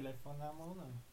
telefone na mão, não.